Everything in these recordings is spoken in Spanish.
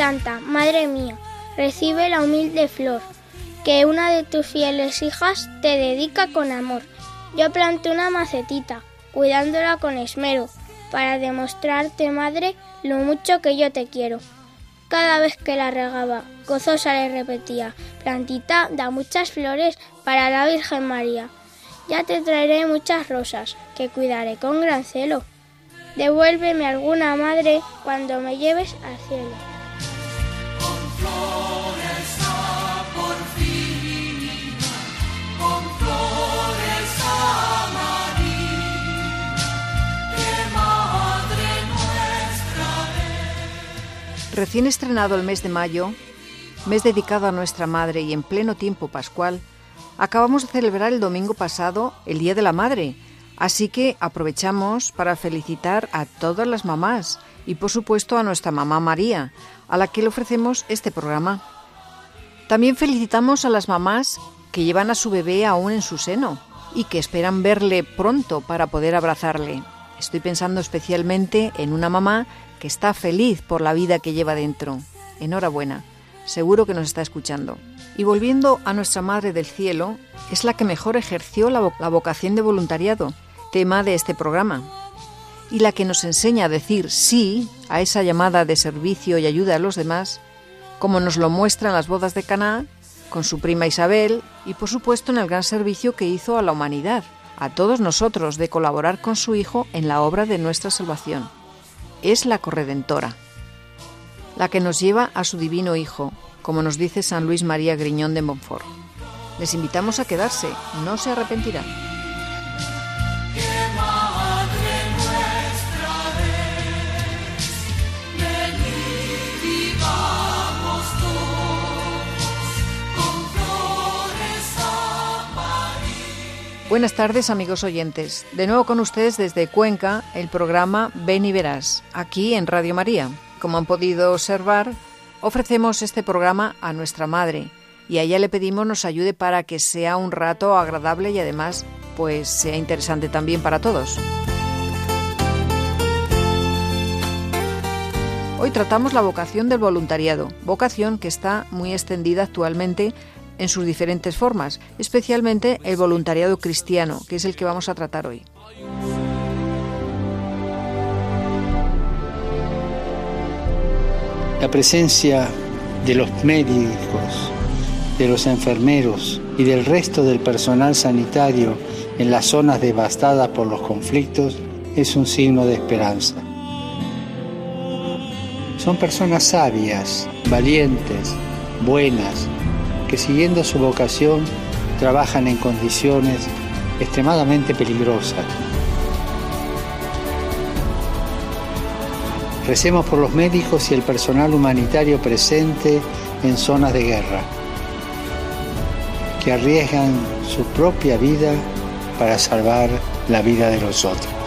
Santa, Madre mía, recibe la humilde flor que una de tus fieles hijas te dedica con amor. Yo planté una macetita, cuidándola con esmero, para demostrarte, madre, lo mucho que yo te quiero. Cada vez que la regaba, gozosa le repetía, plantita da muchas flores para la Virgen María. Ya te traeré muchas rosas, que cuidaré con gran celo. Devuélveme alguna madre cuando me lleves al cielo. Recién estrenado el mes de mayo, mes dedicado a nuestra Madre y en pleno tiempo pascual, acabamos de celebrar el domingo pasado el Día de la Madre, así que aprovechamos para felicitar a todas las mamás y por supuesto a nuestra mamá María, a la que le ofrecemos este programa. También felicitamos a las mamás que llevan a su bebé aún en su seno y que esperan verle pronto para poder abrazarle. Estoy pensando especialmente en una mamá que está feliz por la vida que lleva dentro. Enhorabuena, seguro que nos está escuchando. Y volviendo a nuestra Madre del Cielo, es la que mejor ejerció la, vocación de voluntariado, tema de este programa, y la que nos enseña a decir sí a esa llamada de servicio y ayuda a los demás, como nos lo muestra en las bodas de Caná, con su prima Isabel y por supuesto en el gran servicio que hizo a la humanidad, a todos nosotros de colaborar con su Hijo en la obra de nuestra salvación es la corredentora, la que nos lleva a su divino Hijo, como nos dice San Luis María Griñón de Montfort. Les invitamos a quedarse, no se arrepentirán. Buenas tardes amigos oyentes. De nuevo con ustedes desde Cuenca el programa Ven y Verás, aquí en Radio María. Como han podido observar, ofrecemos este programa a nuestra Madre y a ella le pedimos nos ayude para que sea un rato agradable y además pues sea interesante también para todos. Hoy tratamos la vocación del voluntariado, vocación que está muy extendida actualmente en sus diferentes formas, especialmente el voluntariado cristiano, que es el que vamos a tratar hoy. La presencia de los médicos, de los enfermeros y del resto del personal sanitario en las zonas devastadas por los conflictos es un signo de esperanza. Son personas sabias, valientes, buenas, que siguiendo su vocación trabajan en condiciones extremadamente peligrosas. Recemos por los médicos y el personal humanitario presente en zonas de guerra, que arriesgan su propia vida para salvar la vida de los otros.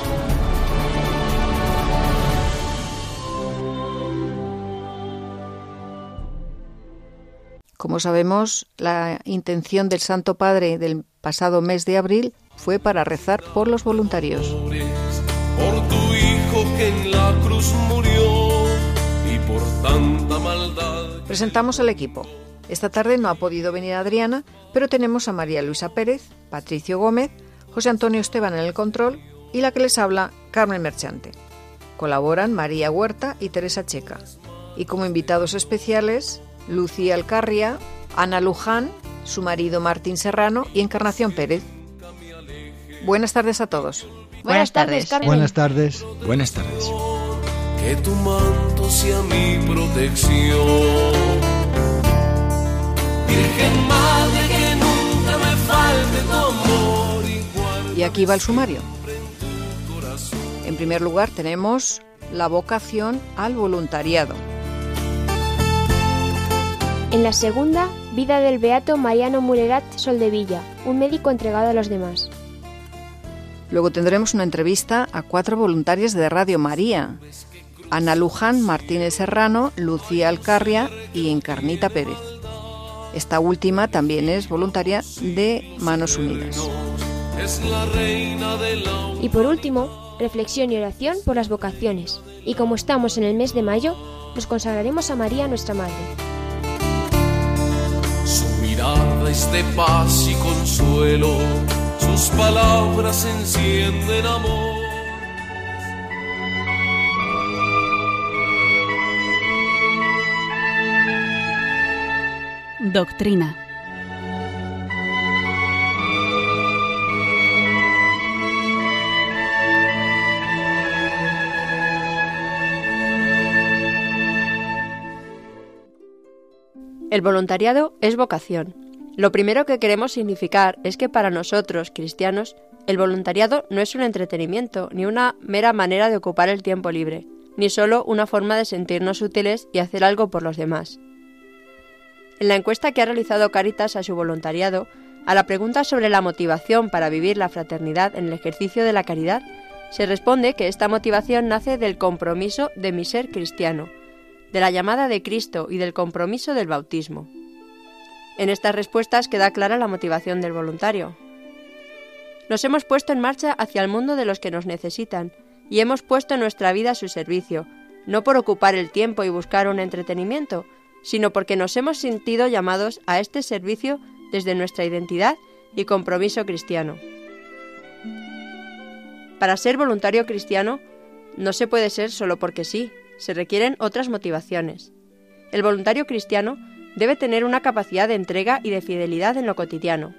Como sabemos, la intención del Santo Padre del pasado mes de abril fue para rezar por los voluntarios. Por tu hijo que en la cruz murió y por tanta maldad. Presentamos al equipo. Esta tarde no ha podido venir Adriana, pero tenemos a María Luisa Pérez, Patricio Gómez, José Antonio Esteban en el control y la que les habla, Carmen Merchante. Colaboran María Huerta y Teresa Checa. Y como invitados especiales, Lucía Alcarria, Ana Luján, su marido Martín Serrano y Encarnación Pérez. Buenas tardes a todos. Buenas tardes, Carmen. Buenas tardes. Buenas tardes. Que tu manto sea mi protección. Virgen Madre, que nunca me falte tu amor igual. Y aquí va el sumario. En primer lugar tenemos la vocación al voluntariado. En la segunda, vida del beato Mariano Mulerat Soldevilla, un médico entregado a los demás. Luego tendremos una entrevista a cuatro voluntarias de Radio María. Ana Luján Martínez Serrano, Lucía Alcarria y Encarnita Pérez. Esta última también es voluntaria de Manos Unidas. Y por último, reflexión y oración por las vocaciones. Y como estamos en el mes de mayo, nos consagraremos a María nuestra Madre. Mirada es de paz y consuelo, sus palabras encienden amor. Doctrina. El voluntariado es vocación. Lo primero que queremos significar es que para nosotros, cristianos, el voluntariado no es un entretenimiento ni una mera manera de ocupar el tiempo libre, ni solo una forma de sentirnos útiles y hacer algo por los demás. En la encuesta que ha realizado Caritas a su voluntariado, a la pregunta sobre la motivación para vivir la fraternidad en el ejercicio de la caridad, se responde que esta motivación nace del compromiso de mi ser cristiano, de la llamada de Cristo y del compromiso del bautismo. En estas respuestas queda clara la motivación del voluntario. Nos hemos puesto en marcha hacia el mundo de los que nos necesitan y hemos puesto nuestra vida a su servicio, no por ocupar el tiempo y buscar un entretenimiento, sino porque nos hemos sentido llamados a este servicio desde nuestra identidad y compromiso cristiano. Para ser voluntario cristiano no se puede ser solo porque sí, se requieren otras motivaciones. El voluntario cristiano debe tener una capacidad de entrega y de fidelidad en lo cotidiano.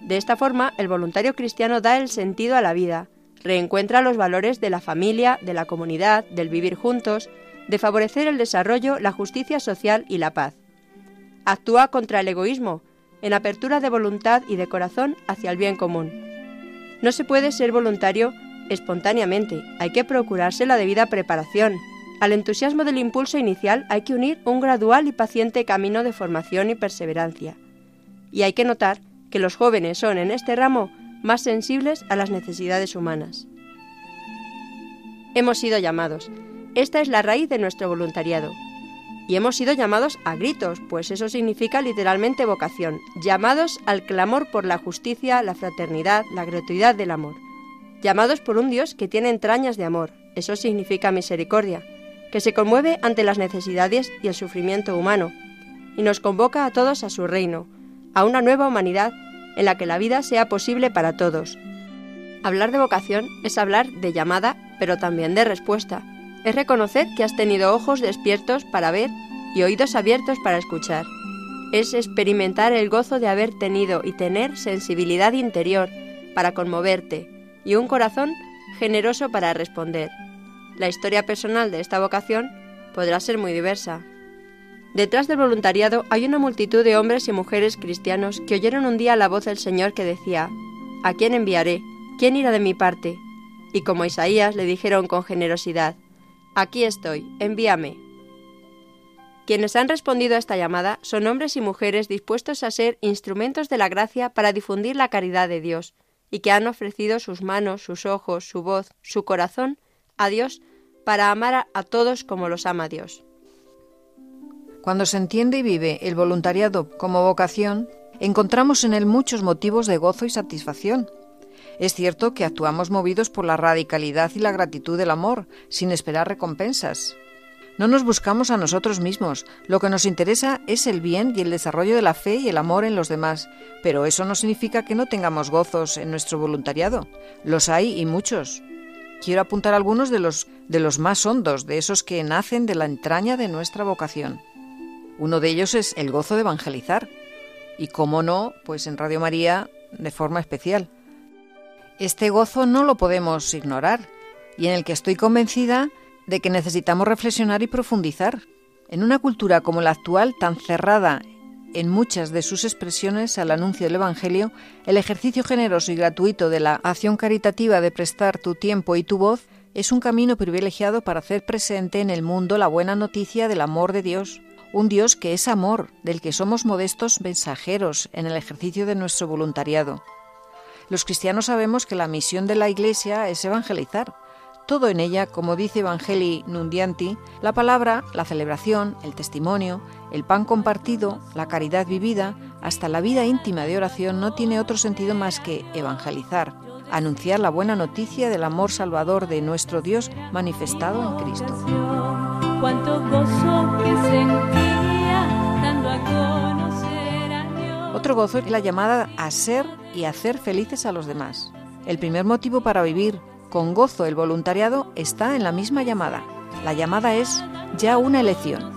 De esta forma, el voluntario cristiano da el sentido a la vida, reencuentra los valores de la familia, de la comunidad, del vivir juntos, de favorecer el desarrollo, la justicia social y la paz. Actúa contra el egoísmo, en apertura de voluntad y de corazón hacia el bien común. No se puede ser voluntario espontáneamente, hay que procurarse la debida preparación. Al entusiasmo del impulso inicial hay que unir un gradual y paciente camino de formación y perseverancia. Y hay que notar que los jóvenes son en este ramo más sensibles a las necesidades humanas. Hemos sido llamados. Esta es la raíz de nuestro voluntariado. Y hemos sido llamados a gritos, pues eso significa literalmente vocación, llamados al clamor por la justicia, la fraternidad, la gratuidad del amor. Llamados por un Dios que tiene entrañas de amor, eso significa misericordia, que se conmueve ante las necesidades y el sufrimiento humano, y nos convoca a todos a su reino, a una nueva humanidad en la que la vida sea posible para todos. Hablar de vocación es hablar de llamada, pero también de respuesta. Es reconocer que has tenido ojos despiertos para ver y oídos abiertos para escuchar. Es experimentar el gozo de haber tenido y tener sensibilidad interior para conmoverte y un corazón generoso para responder. La historia personal de esta vocación podrá ser muy diversa. Detrás del voluntariado hay una multitud de hombres y mujeres cristianos que oyeron un día la voz del Señor que decía, ¿A quién enviaré? ¿Quién irá de mi parte? Y como Isaías le dijeron con generosidad, Aquí estoy, envíame. Quienes han respondido a esta llamada son hombres y mujeres dispuestos a ser instrumentos de la gracia para difundir la caridad de Dios, y que han ofrecido sus manos, sus ojos, su voz, su corazón a Dios para amar a todos como los ama Dios. Cuando se entiende y vive el voluntariado como vocación, encontramos en él muchos motivos de gozo y satisfacción. Es cierto que actuamos movidos por la radicalidad y la gratitud del amor, sin esperar recompensas. No nos buscamos a nosotros mismos. Lo que nos interesa es el bien y el desarrollo de la fe y el amor en los demás. Pero eso no significa que no tengamos gozos en nuestro voluntariado. Los hay y muchos. Quiero apuntar algunos de los, de los más hondos, de esos que nacen de la entraña de nuestra vocación. Uno de ellos es el gozo de evangelizar. Y cómo no, pues en Radio María de forma especial. Este gozo no lo podemos ignorar y en el que estoy convencida de que necesitamos reflexionar y profundizar. En una cultura como la actual, tan cerrada en muchas de sus expresiones al anuncio del Evangelio, el ejercicio generoso y gratuito de la acción caritativa de prestar tu tiempo y tu voz es un camino privilegiado para hacer presente en el mundo la buena noticia del amor de Dios, un Dios que es amor, del que somos modestos mensajeros en el ejercicio de nuestro voluntariado. Los cristianos sabemos que la misión de la Iglesia es evangelizar, todo en ella, como dice Evangelii Nundianti, la palabra, la celebración, el testimonio, el pan compartido, la caridad vivida, hasta la vida íntima de oración no tiene otro sentido más que evangelizar, anunciar la buena noticia del amor salvador de nuestro Dios manifestado en Cristo. Otro gozo es la llamada a ser y hacer felices a los demás. El primer motivo para vivir con gozo el voluntariado está en la misma llamada. La llamada es ya una elección.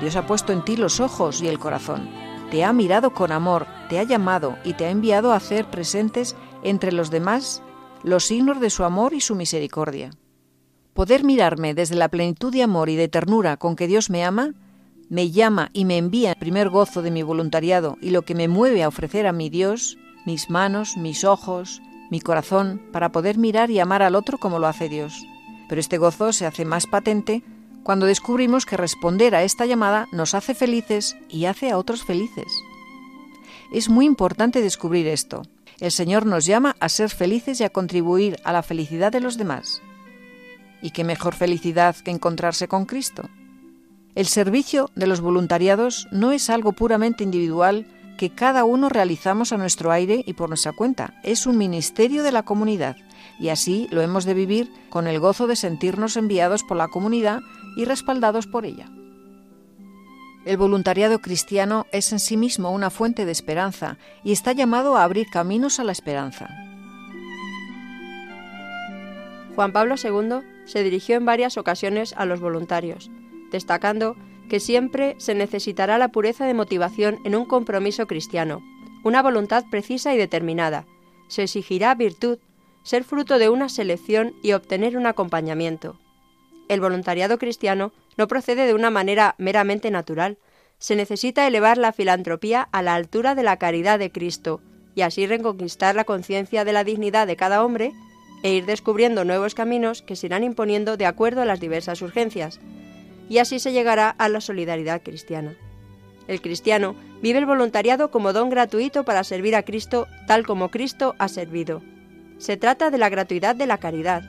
Dios ha puesto en ti los ojos y el corazón. Te ha mirado con amor, te ha llamado y te ha enviado a hacer presentes entre los demás los signos de su amor y su misericordia. Poder mirarme desde la plenitud de amor y de ternura con que Dios me ama, me llama y me envía el primer gozo de mi voluntariado y lo que me mueve a ofrecer a mi Dios, mis manos, mis ojos, mi corazón, para poder mirar y amar al otro como lo hace Dios. Pero este gozo se hace más patente cuando descubrimos que responder a esta llamada nos hace felices y hace a otros felices. Es muy importante descubrir esto. El Señor nos llama a ser felices y a contribuir a la felicidad de los demás. ¿Y qué mejor felicidad que encontrarse con Cristo? El servicio de los voluntariados no es algo puramente individual que cada uno realizamos a nuestro aire y por nuestra cuenta. Es un ministerio de la comunidad y así lo hemos de vivir con el gozo de sentirnos enviados por la comunidad y respaldados por ella. El voluntariado cristiano es en sí mismo una fuente de esperanza y está llamado a abrir caminos a la esperanza. Juan Pablo II se dirigió en varias ocasiones a los voluntarios, destacando que siempre se necesitará la pureza de motivación en un compromiso cristiano, una voluntad precisa y determinada. Se exigirá virtud, ser fruto de una selección y obtener un acompañamiento. El voluntariado cristiano no procede de una manera meramente natural. Se necesita elevar la filantropía a la altura de la caridad de Cristo y así reconquistar la conciencia de la dignidad de cada hombre e ir descubriendo nuevos caminos que se irán imponiendo de acuerdo a las diversas urgencias, y así se llegará a la solidaridad cristiana. El cristiano vive el voluntariado como don gratuito para servir a Cristo tal como Cristo ha servido. Se trata de la gratuidad de la caridad.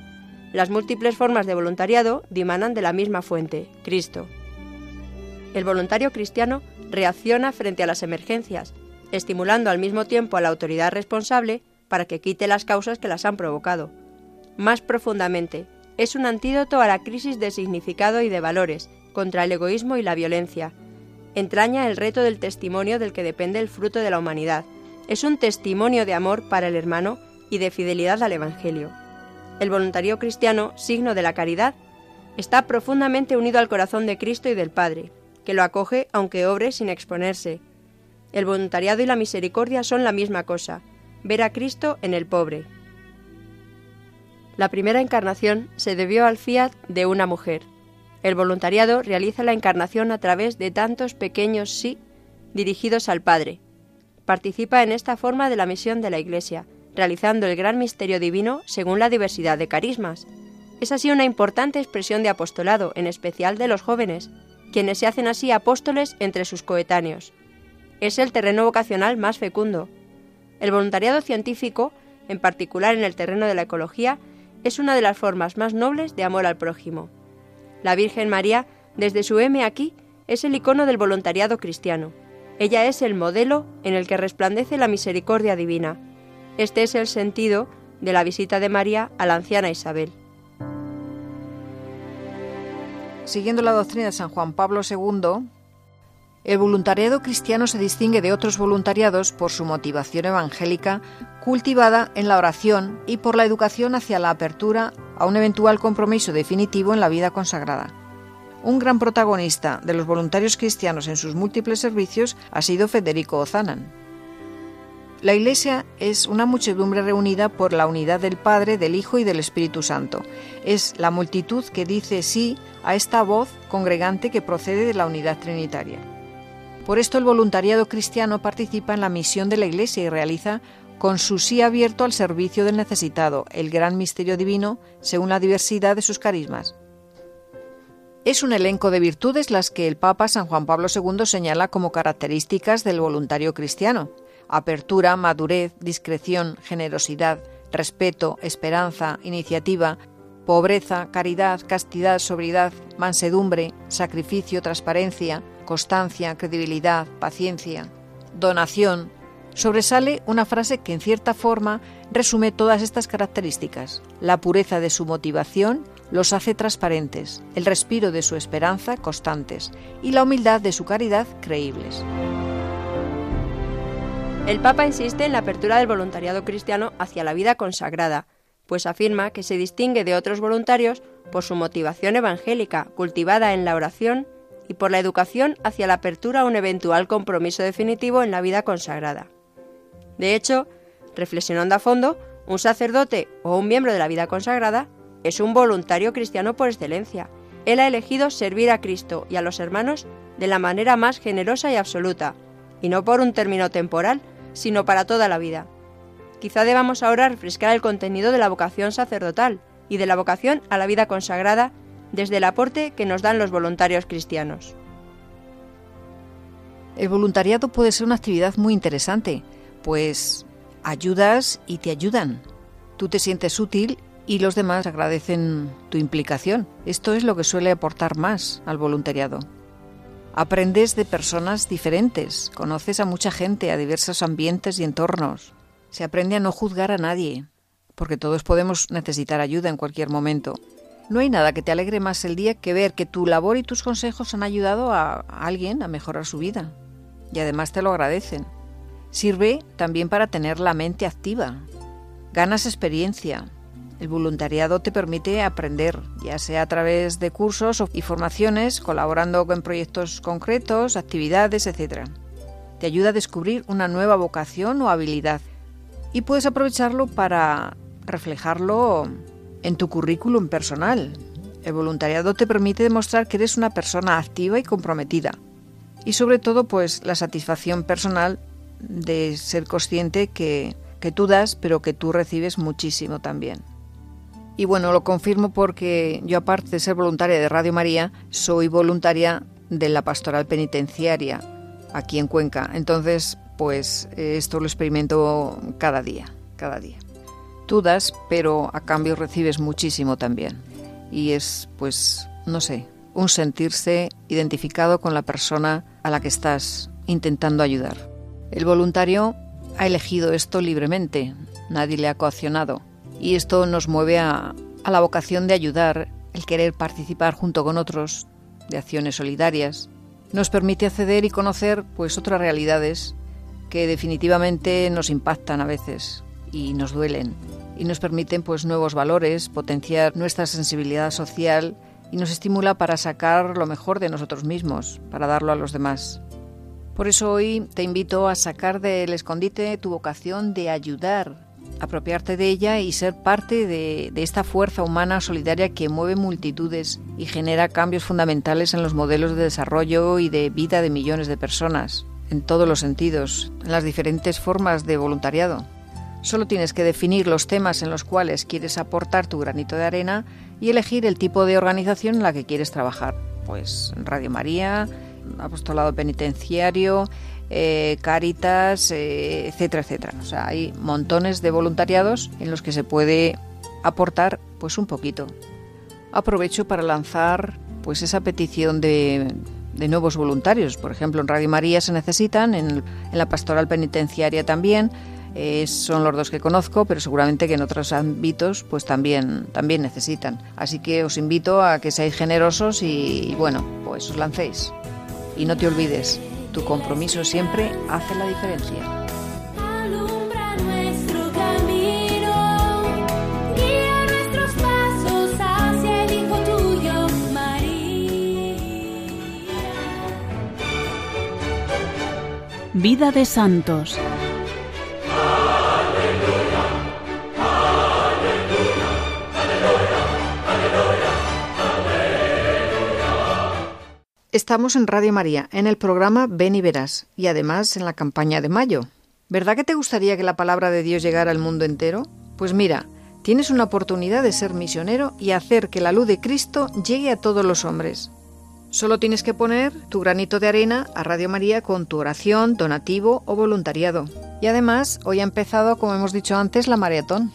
Las múltiples formas de voluntariado dimanan de la misma fuente, Cristo. El voluntario cristiano reacciona frente a las emergencias, estimulando al mismo tiempo a la autoridad responsable para que quite las causas que las han provocado. Más profundamente, es un antídoto a la crisis de significado y de valores, contra el egoísmo y la violencia. Entraña el reto del testimonio del que depende el fruto de la humanidad. Es un testimonio de amor para el hermano y de fidelidad al Evangelio. El voluntario cristiano, signo de la caridad, está profundamente unido al corazón de Cristo y del Padre, que lo acoge aunque obre sin exponerse. El voluntariado y la misericordia son la misma cosa, ver a Cristo en el pobre, la primera encarnación se debió al fiat de una mujer. El voluntariado realiza la encarnación a través de tantos pequeños sí dirigidos al Padre. Participa en esta forma de la misión de la Iglesia, realizando el gran misterio divino según la diversidad de carismas. Es así una importante expresión de apostolado, en especial de los jóvenes, quienes se hacen así apóstoles entre sus coetáneos. Es el terreno vocacional más fecundo. El voluntariado científico, en particular en el terreno de la ecología, es una de las formas más nobles de amor al prójimo. La Virgen María, desde su M aquí, es el icono del voluntariado cristiano. Ella es el modelo en el que resplandece la misericordia divina. Este es el sentido de la visita de María a la anciana Isabel. siguiendo la doctrina de San Juan Pablo II, el voluntariado cristiano se distingue de otros voluntariados por su motivación evangélica cultivada en la oración y por la educación hacia la apertura a un eventual compromiso definitivo en la vida consagrada. Un gran protagonista de los voluntarios cristianos en sus múltiples servicios ha sido Federico Ozanan. La Iglesia es una muchedumbre reunida por la unidad del Padre, del Hijo y del Espíritu Santo. Es la multitud que dice sí a esta voz congregante que procede de la unidad trinitaria. Por esto el voluntariado cristiano participa en la misión de la Iglesia y realiza con su sí abierto al servicio del necesitado el gran misterio divino según la diversidad de sus carismas. Es un elenco de virtudes las que el Papa San Juan Pablo II señala como características del voluntario cristiano. Apertura, madurez, discreción, generosidad, respeto, esperanza, iniciativa, pobreza, caridad, castidad, sobriedad, mansedumbre, sacrificio, transparencia, constancia, credibilidad, paciencia, donación, sobresale una frase que en cierta forma resume todas estas características. La pureza de su motivación los hace transparentes, el respiro de su esperanza constantes y la humildad de su caridad creíbles. El Papa insiste en la apertura del voluntariado cristiano hacia la vida consagrada, pues afirma que se distingue de otros voluntarios por su motivación evangélica, cultivada en la oración y por la educación hacia la apertura a un eventual compromiso definitivo en la vida consagrada. De hecho, reflexionando a fondo, un sacerdote o un miembro de la vida consagrada es un voluntario cristiano por excelencia. Él ha elegido servir a Cristo y a los hermanos de la manera más generosa y absoluta, y no por un término temporal, sino para toda la vida. Quizá debamos ahora refrescar el contenido de la vocación sacerdotal y de la vocación a la vida consagrada desde el aporte que nos dan los voluntarios cristianos. El voluntariado puede ser una actividad muy interesante, pues ayudas y te ayudan. Tú te sientes útil y los demás agradecen tu implicación. Esto es lo que suele aportar más al voluntariado. Aprendes de personas diferentes, conoces a mucha gente, a diversos ambientes y entornos. Se aprende a no juzgar a nadie, porque todos podemos necesitar ayuda en cualquier momento. No hay nada que te alegre más el día que ver que tu labor y tus consejos han ayudado a, alguien a mejorar su vida. Y además te lo agradecen. Sirve también para tener la mente activa. Ganas experiencia. El voluntariado te permite aprender, ya sea a través de cursos y formaciones, colaborando con proyectos concretos, actividades, etc. Te ayuda a descubrir una nueva vocación o habilidad y puedes aprovecharlo para reflejarlo en tu currículum personal. El voluntariado te permite demostrar que eres una persona activa y comprometida. Y sobre todo, pues la satisfacción personal de ser consciente que, que tú das, pero que tú recibes muchísimo también. Y bueno, lo confirmo porque yo aparte de ser voluntaria de Radio María, soy voluntaria de la pastoral penitenciaria aquí en Cuenca. Entonces, pues esto lo experimento cada día, cada día. Tú das, pero a cambio recibes muchísimo también. Y es, pues, no sé, un sentirse identificado con la persona a la que estás intentando ayudar. El voluntario ha elegido esto libremente, nadie le ha coaccionado. Y esto nos mueve a, a la vocación de ayudar, el querer participar junto con otros de acciones solidarias. Nos permite acceder y conocer pues otras realidades que definitivamente nos impactan a veces y nos duelen y nos permiten pues nuevos valores, potenciar nuestra sensibilidad social y nos estimula para sacar lo mejor de nosotros mismos, para darlo a los demás. Por eso hoy te invito a sacar del escondite tu vocación de ayudar, apropiarte de ella y ser parte de, de, esta fuerza humana solidaria que mueve multitudes y genera cambios fundamentales en los modelos de desarrollo y de vida de millones de personas, en todos los sentidos, en las diferentes formas de voluntariado. Solo tienes que definir los temas en los cuales quieres aportar tu granito de arena y elegir el tipo de organización en la que quieres trabajar. Pues Radio María, Apostolado Penitenciario, eh, Cáritas, eh, etcétera, etcétera. O sea, hay montones de voluntariados en los que se puede aportar pues un poquito. Aprovecho para lanzar pues esa petición de, de nuevos voluntarios. Por ejemplo, en Radio María se necesitan, en la Pastoral Penitenciaria también Eh, son los dos que conozco, pero seguramente que en otros ámbitos pues también, también necesitan. Así que os invito a que seáis generosos y, y bueno, pues os lancéis. Y no te olvides, tu compromiso siempre hace la diferencia. Vida de Santos. Estamos en Radio María, en el programa Ven y Verás, y además en la campaña de mayo. ¿Verdad que te gustaría que la palabra de Dios llegara al mundo entero? Pues mira, tienes una oportunidad de ser misionero y hacer que la luz de Cristo llegue a todos los hombres. Solo tienes que poner tu granito de arena a Radio María con tu oración, donativo o voluntariado. Y además, hoy ha empezado, como hemos dicho antes, la maratón,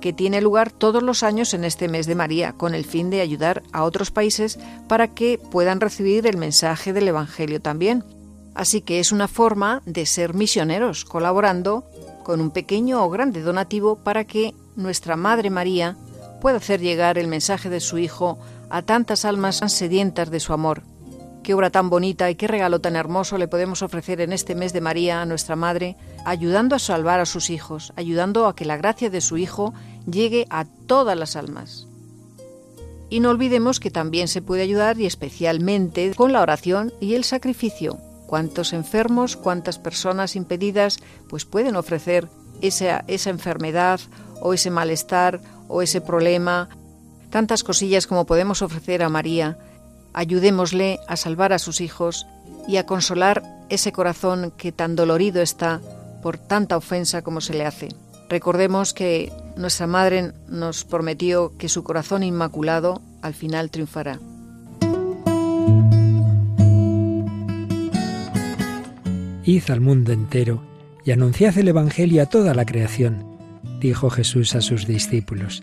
que tiene lugar todos los años en este mes de María, con el fin de ayudar a otros países para que puedan recibir el mensaje del Evangelio también. Así que es una forma de ser misioneros, colaborando con un pequeño o grande donativo para que nuestra Madre María pueda hacer llegar el mensaje de su Hijo a tantas almas sedientas de su amor. Qué obra tan bonita y qué regalo tan hermoso le podemos ofrecer en este mes de María a nuestra Madre, ayudando a salvar a sus hijos, ayudando a que la gracia de su Hijo llegue a todas las almas. Y no olvidemos que también se puede ayudar y especialmente con la oración y el sacrificio. Cuántos enfermos, cuántas personas impedidas, pues pueden ofrecer esa, esa enfermedad o ese malestar o ese problema tantas cosillas como podemos ofrecer a María, ayudémosle a salvar a sus hijos y a consolar ese corazón que tan dolorido está por tanta ofensa como se le hace. Recordemos que nuestra Madre nos prometió que su corazón inmaculado al final triunfará. Id al mundo entero y anunciad el Evangelio a toda la creación, dijo Jesús a sus discípulos.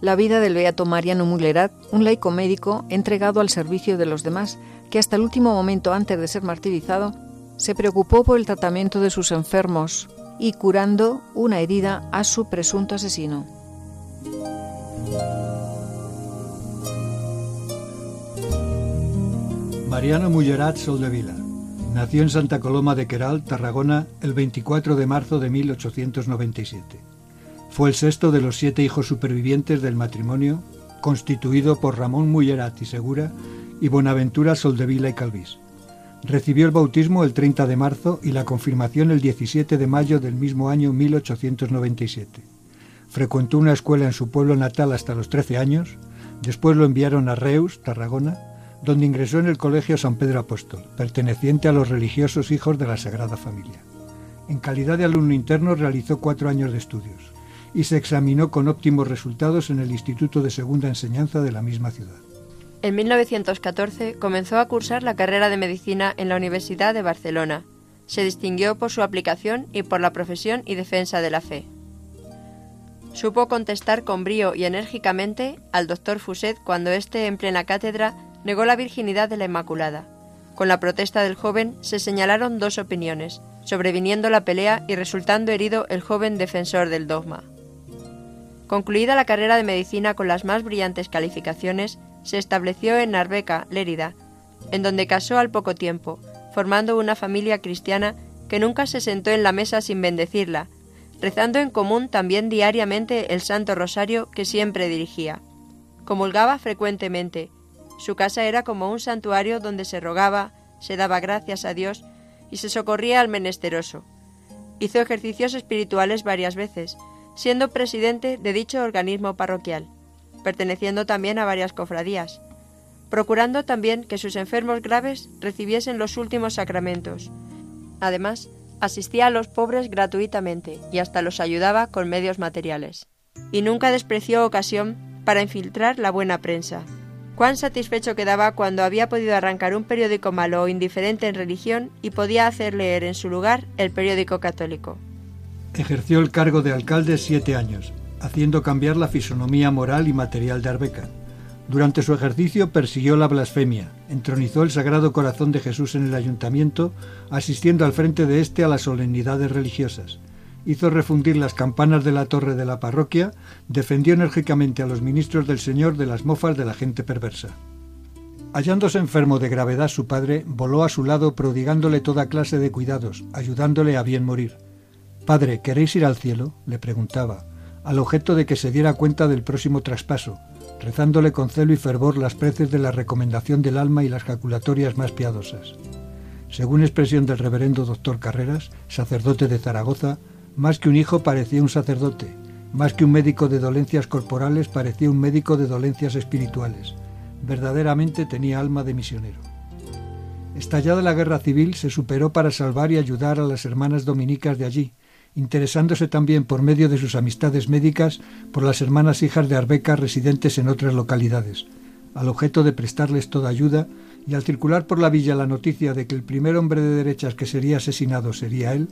la vida del beato Mariano Mullerat, un laico médico entregado al servicio de los demás, que hasta el último momento antes de ser martirizado se preocupó por el tratamiento de sus enfermos y curando una herida a su presunto asesino. Mariano Mullerat Soldevila nació en Santa Coloma de Queral, Tarragona, el 24 de marzo de 1897. Fue el sexto de los siete hijos supervivientes del matrimonio constituido por Ramón Mullerat y Segura y Bonaventura Soldevila y Calvis. Recibió el bautismo el 30 de marzo y la confirmación el 17 de mayo del mismo año 1897. Frecuentó una escuela en su pueblo natal hasta los 13 años, después lo enviaron a Reus, Tarragona, donde ingresó en el Colegio San Pedro Apóstol, perteneciente a los religiosos hijos de la Sagrada Familia. En calidad de alumno interno realizó cuatro años de estudios y se examinó con óptimos resultados en el Instituto de Segunda Enseñanza de la misma ciudad. En 1914 comenzó a cursar la carrera de medicina en la Universidad de Barcelona. Se distinguió por su aplicación y por la profesión y defensa de la fe. Supo contestar con brío y enérgicamente al doctor Fuset cuando éste, en plena cátedra, negó la virginidad de la Inmaculada. Con la protesta del joven se señalaron dos opiniones, sobreviniendo la pelea y resultando herido el joven defensor del dogma. Concluida la carrera de medicina con las más brillantes calificaciones, se estableció en Narbeca, Lérida, en donde casó al poco tiempo, formando una familia cristiana que nunca se sentó en la mesa sin bendecirla, rezando en común también diariamente el Santo Rosario que siempre dirigía. Comulgaba frecuentemente. Su casa era como un santuario donde se rogaba, se daba gracias a Dios y se socorría al menesteroso. Hizo ejercicios espirituales varias veces, siendo presidente de dicho organismo parroquial, perteneciendo también a varias cofradías, procurando también que sus enfermos graves recibiesen los últimos sacramentos. Además, asistía a los pobres gratuitamente y hasta los ayudaba con medios materiales. Y nunca despreció ocasión para infiltrar la buena prensa. Cuán satisfecho quedaba cuando había podido arrancar un periódico malo o indiferente en religión y podía hacer leer en su lugar el periódico católico. Ejerció el cargo de alcalde siete años, haciendo cambiar la fisonomía moral y material de Arbeca. Durante su ejercicio persiguió la blasfemia, entronizó el Sagrado Corazón de Jesús en el ayuntamiento, asistiendo al frente de éste a las solemnidades religiosas. Hizo refundir las campanas de la torre de la parroquia, defendió enérgicamente a los ministros del Señor de las mofas de la gente perversa. Hallándose enfermo de gravedad su padre, voló a su lado prodigándole toda clase de cuidados, ayudándole a bien morir. Padre, ¿queréis ir al cielo? le preguntaba, al objeto de que se diera cuenta del próximo traspaso, rezándole con celo y fervor las preces de la recomendación del alma y las jaculatorias más piadosas. Según expresión del reverendo doctor Carreras, sacerdote de Zaragoza, más que un hijo parecía un sacerdote, más que un médico de dolencias corporales parecía un médico de dolencias espirituales. Verdaderamente tenía alma de misionero. Estallada la guerra civil, se superó para salvar y ayudar a las hermanas dominicas de allí, interesándose también por medio de sus amistades médicas por las hermanas hijas de Arbeca residentes en otras localidades, al objeto de prestarles toda ayuda, y al circular por la villa la noticia de que el primer hombre de derechas que sería asesinado sería él,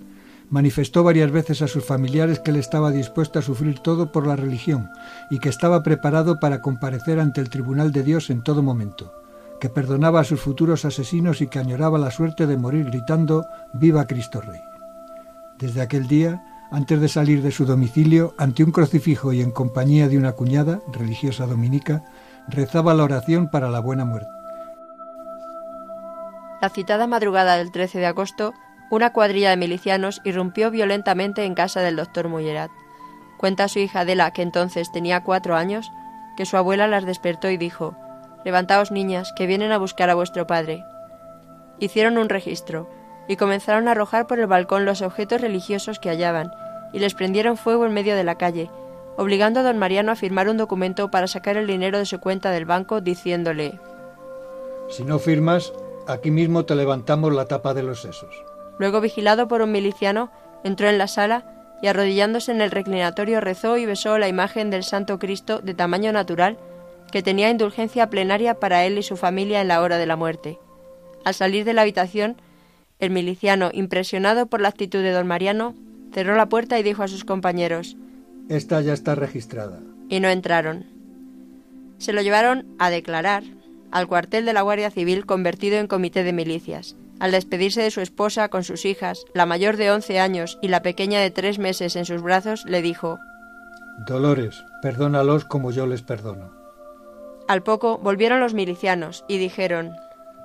manifestó varias veces a sus familiares que él estaba dispuesto a sufrir todo por la religión y que estaba preparado para comparecer ante el tribunal de Dios en todo momento, que perdonaba a sus futuros asesinos y que añoraba la suerte de morir gritando Viva Cristo Rey. Desde aquel día, antes de salir de su domicilio, ante un crucifijo y en compañía de una cuñada, religiosa dominica, rezaba la oración para la buena muerte. La citada madrugada del 13 de agosto, una cuadrilla de milicianos irrumpió violentamente en casa del doctor Mullerat. Cuenta su hija Adela, que entonces tenía cuatro años, que su abuela las despertó y dijo Levantaos niñas, que vienen a buscar a vuestro padre. Hicieron un registro, y comenzaron a arrojar por el balcón los objetos religiosos que hallaban, y les prendieron fuego en medio de la calle, obligando a don Mariano a firmar un documento para sacar el dinero de su cuenta del banco, diciéndole Si no firmas, aquí mismo te levantamos la tapa de los sesos. Luego, vigilado por un miliciano, entró en la sala y arrodillándose en el reclinatorio rezó y besó la imagen del Santo Cristo de tamaño natural que tenía indulgencia plenaria para él y su familia en la hora de la muerte. Al salir de la habitación, el miliciano, impresionado por la actitud de don Mariano, cerró la puerta y dijo a sus compañeros Esta ya está registrada. Y no entraron. Se lo llevaron a declarar al cuartel de la Guardia Civil convertido en comité de milicias. Al despedirse de su esposa con sus hijas, la mayor de once años y la pequeña de tres meses en sus brazos, le dijo Dolores, perdónalos como yo les perdono. Al poco volvieron los milicianos y dijeron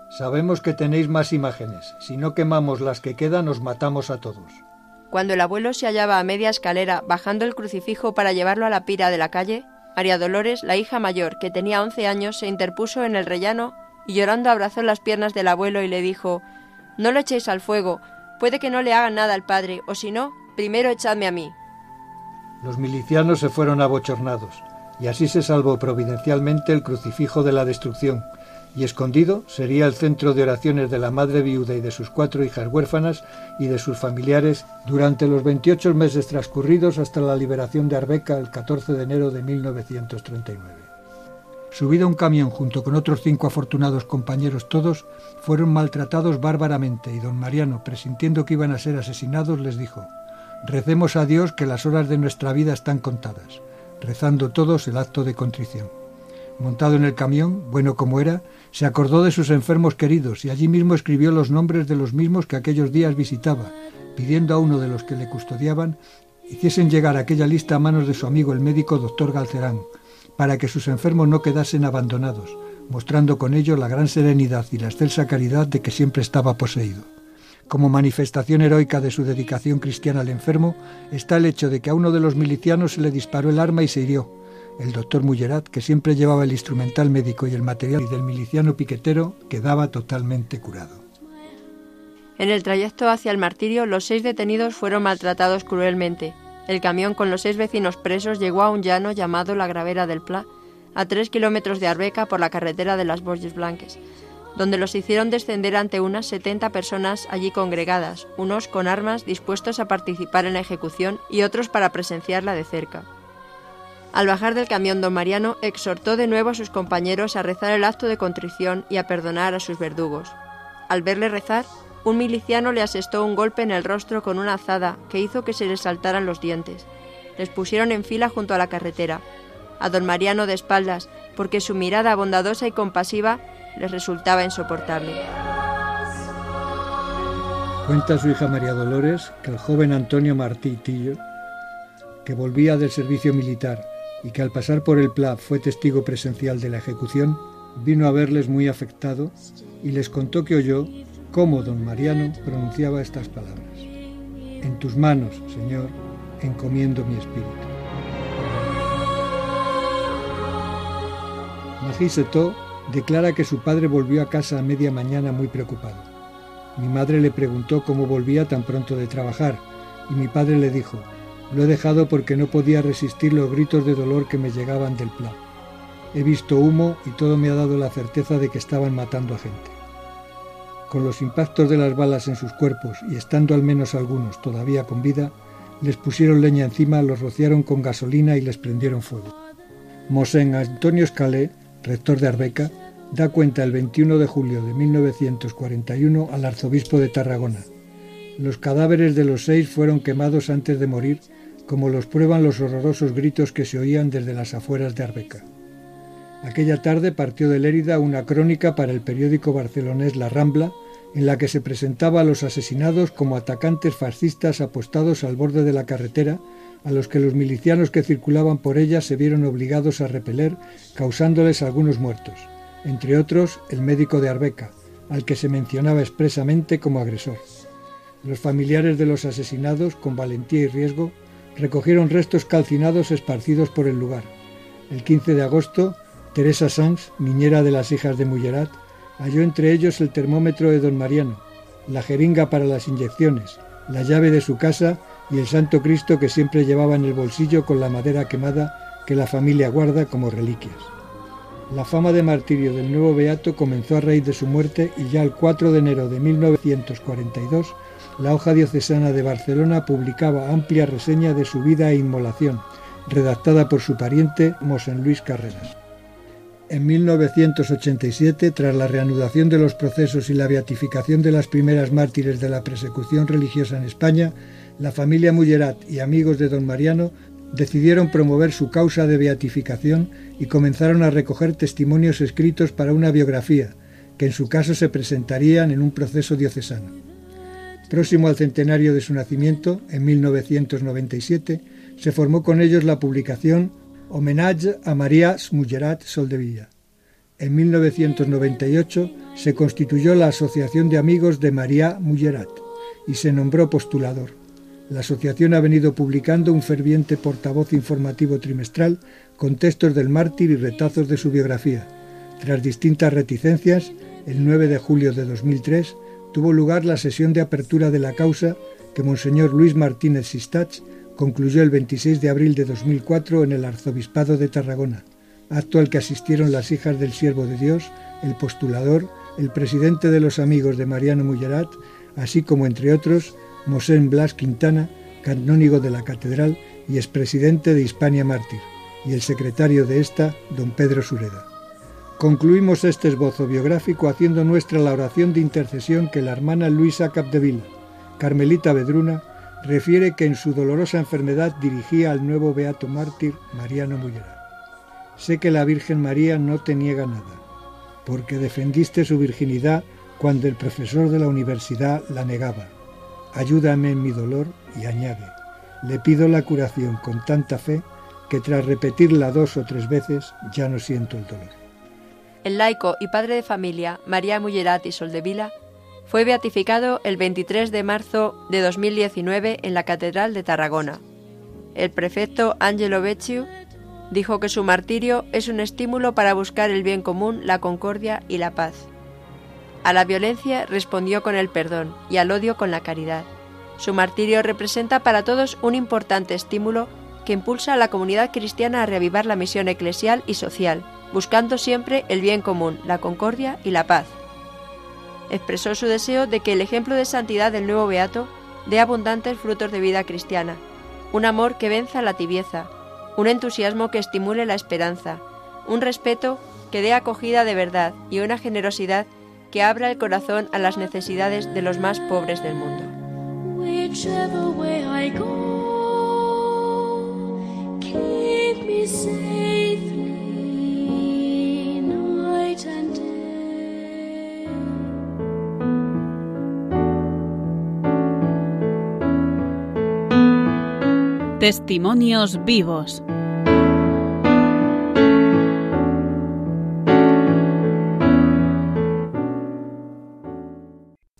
Sabemos que tenéis más imágenes. Si no quemamos las que quedan, os matamos a todos. Cuando el abuelo se hallaba a media escalera bajando el crucifijo para llevarlo a la pira de la calle, María Dolores, la hija mayor, que tenía once años, se interpuso en el rellano y llorando abrazó las piernas del abuelo y le dijo No lo echéis al fuego, puede que no le hagan nada al padre, o si no, primero echadme a mí. Los milicianos se fueron abochornados, y así se salvó providencialmente el crucifijo de la destrucción, y escondido sería el centro de oraciones de la madre viuda y de sus cuatro hijas huérfanas y de sus familiares durante los 28 meses transcurridos hasta la liberación de Arbeca el 14 de enero de 1939. Subido a un camión junto con otros cinco afortunados compañeros todos, fueron maltratados bárbaramente y don Mariano, presintiendo que iban a ser asesinados, les dijo, Recemos a Dios que las horas de nuestra vida están contadas, rezando todos el acto de contrición. Montado en el camión, bueno como era, se acordó de sus enfermos queridos y allí mismo escribió los nombres de los mismos que aquellos días visitaba, pidiendo a uno de los que le custodiaban hiciesen llegar aquella lista a manos de su amigo el médico doctor Galcerán, para que sus enfermos no quedasen abandonados, mostrando con ello la gran serenidad y la excelsa caridad de que siempre estaba poseído. Como manifestación heroica de su dedicación cristiana al enfermo está el hecho de que a uno de los milicianos se le disparó el arma y se hirió. El doctor Mullerat, que siempre llevaba el instrumental médico y el material del miliciano piquetero, quedaba totalmente curado. En el trayecto hacia el martirio, los seis detenidos fueron maltratados cruelmente. El camión con los seis vecinos presos llegó a un llano llamado la Gravera del Pla, a tres kilómetros de Arbeca por la carretera de las Borges Blanques donde los hicieron descender ante unas 70 personas allí congregadas, unos con armas dispuestos a participar en la ejecución y otros para presenciarla de cerca. Al bajar del camión, don Mariano exhortó de nuevo a sus compañeros a rezar el acto de contrición y a perdonar a sus verdugos. Al verle rezar, un miliciano le asestó un golpe en el rostro con una azada que hizo que se le saltaran los dientes. Les pusieron en fila junto a la carretera. A don Mariano de espaldas, porque su mirada bondadosa y compasiva les resultaba insoportable. Cuenta su hija María Dolores que el joven Antonio Martí Tillo, que volvía del servicio militar y que al pasar por el PLA fue testigo presencial de la ejecución, vino a verles muy afectado y les contó que oyó cómo don Mariano pronunciaba estas palabras. En tus manos, Señor, encomiendo mi espíritu. Magisetó declara que su padre volvió a casa a media mañana muy preocupado. Mi madre le preguntó cómo volvía tan pronto de trabajar y mi padre le dijo, lo he dejado porque no podía resistir los gritos de dolor que me llegaban del plan. He visto humo y todo me ha dado la certeza de que estaban matando a gente. Con los impactos de las balas en sus cuerpos y estando al menos algunos todavía con vida, les pusieron leña encima, los rociaron con gasolina y les prendieron fuego. Mosén Antonio Escalé rector de Arbeca, da cuenta el 21 de julio de 1941 al arzobispo de Tarragona. Los cadáveres de los seis fueron quemados antes de morir, como los prueban los horrorosos gritos que se oían desde las afueras de Arbeca. Aquella tarde partió de Lérida una crónica para el periódico barcelonés La Rambla, en la que se presentaba a los asesinados como atacantes fascistas apostados al borde de la carretera a los que los milicianos que circulaban por ella se vieron obligados a repeler, causándoles algunos muertos, entre otros el médico de Arbeca, al que se mencionaba expresamente como agresor. Los familiares de los asesinados, con valentía y riesgo, recogieron restos calcinados esparcidos por el lugar. El 15 de agosto, Teresa Sanz, niñera de las hijas de Mullerat, halló entre ellos el termómetro de don Mariano, la jeringa para las inyecciones, la llave de su casa y el Santo Cristo que siempre llevaba en el bolsillo con la madera quemada que la familia guarda como reliquias. La fama de martirio del nuevo beato comenzó a raíz de su muerte y ya el 4 de enero de 1942 la hoja diocesana de Barcelona publicaba amplia reseña de su vida e inmolación, redactada por su pariente Mosén Luis Carreras. En 1987, tras la reanudación de los procesos y la beatificación de las primeras mártires de la persecución religiosa en España, la familia Mullerat y amigos de don Mariano decidieron promover su causa de beatificación y comenzaron a recoger testimonios escritos para una biografía, que en su caso se presentarían en un proceso diocesano. Próximo al centenario de su nacimiento, en 1997, se formó con ellos la publicación Homenage a María Mullerat Soldevilla. En 1998 se constituyó la Asociación de Amigos de María Mullerat y se nombró postulador. La asociación ha venido publicando un ferviente portavoz informativo trimestral con textos del mártir y retazos de su biografía. Tras distintas reticencias, el 9 de julio de 2003 tuvo lugar la sesión de apertura de la causa que Monseñor Luis Martínez Sistach concluyó el 26 de abril de 2004 en el Arzobispado de Tarragona, acto al que asistieron las hijas del Siervo de Dios, el postulador, el presidente de los amigos de Mariano Mullerat, así como, entre otros, Mosén Blas Quintana, canónigo de la catedral y expresidente de Hispania Mártir, y el secretario de esta, don Pedro Sureda. Concluimos este esbozo biográfico haciendo nuestra la oración de intercesión que la hermana Luisa Capdevila, Carmelita Bedruna, refiere que en su dolorosa enfermedad dirigía al nuevo beato mártir Mariano Mullera. Sé que la Virgen María no te niega nada, porque defendiste su virginidad cuando el profesor de la universidad la negaba ayúdame en mi dolor y añade, le pido la curación con tanta fe que tras repetirla dos o tres veces ya no siento el dolor. El laico y padre de familia María Mullerat y Soldevila Fue beatificado el 23 de marzo de 2019 en la Catedral de Tarragona. El prefecto Angelo Becciu dijo que su martirio es un estímulo para buscar el bien común, la concordia y la paz. A la violencia respondió con el perdón y al odio con la caridad. Su martirio representa para todos un importante estímulo impulsa a la comunidad cristiana a reavivar la misión eclesial y social, buscando siempre el bien común, la concordia y la paz. Expresó su deseo de que el ejemplo de santidad del nuevo beato dé abundantes frutos de vida cristiana, un amor que venza la tibieza, un entusiasmo que estimule la esperanza, un respeto que dé acogida de verdad y una generosidad que abra el corazón a las necesidades de los más pobres del mundo. Testimonios vivos.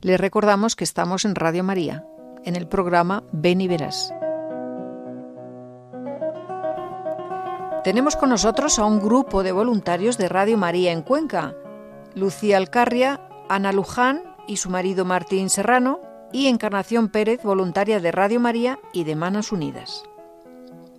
Les recordamos que estamos en Radio María, en el programa Ven y Verás. Tenemos con nosotros a un grupo de voluntarios de Radio María en Cuenca, Lucía Alcarria, Ana Luján y su marido Martín Serrano, y Encarnación Pérez, voluntaria de Radio María y de Manos Unidas.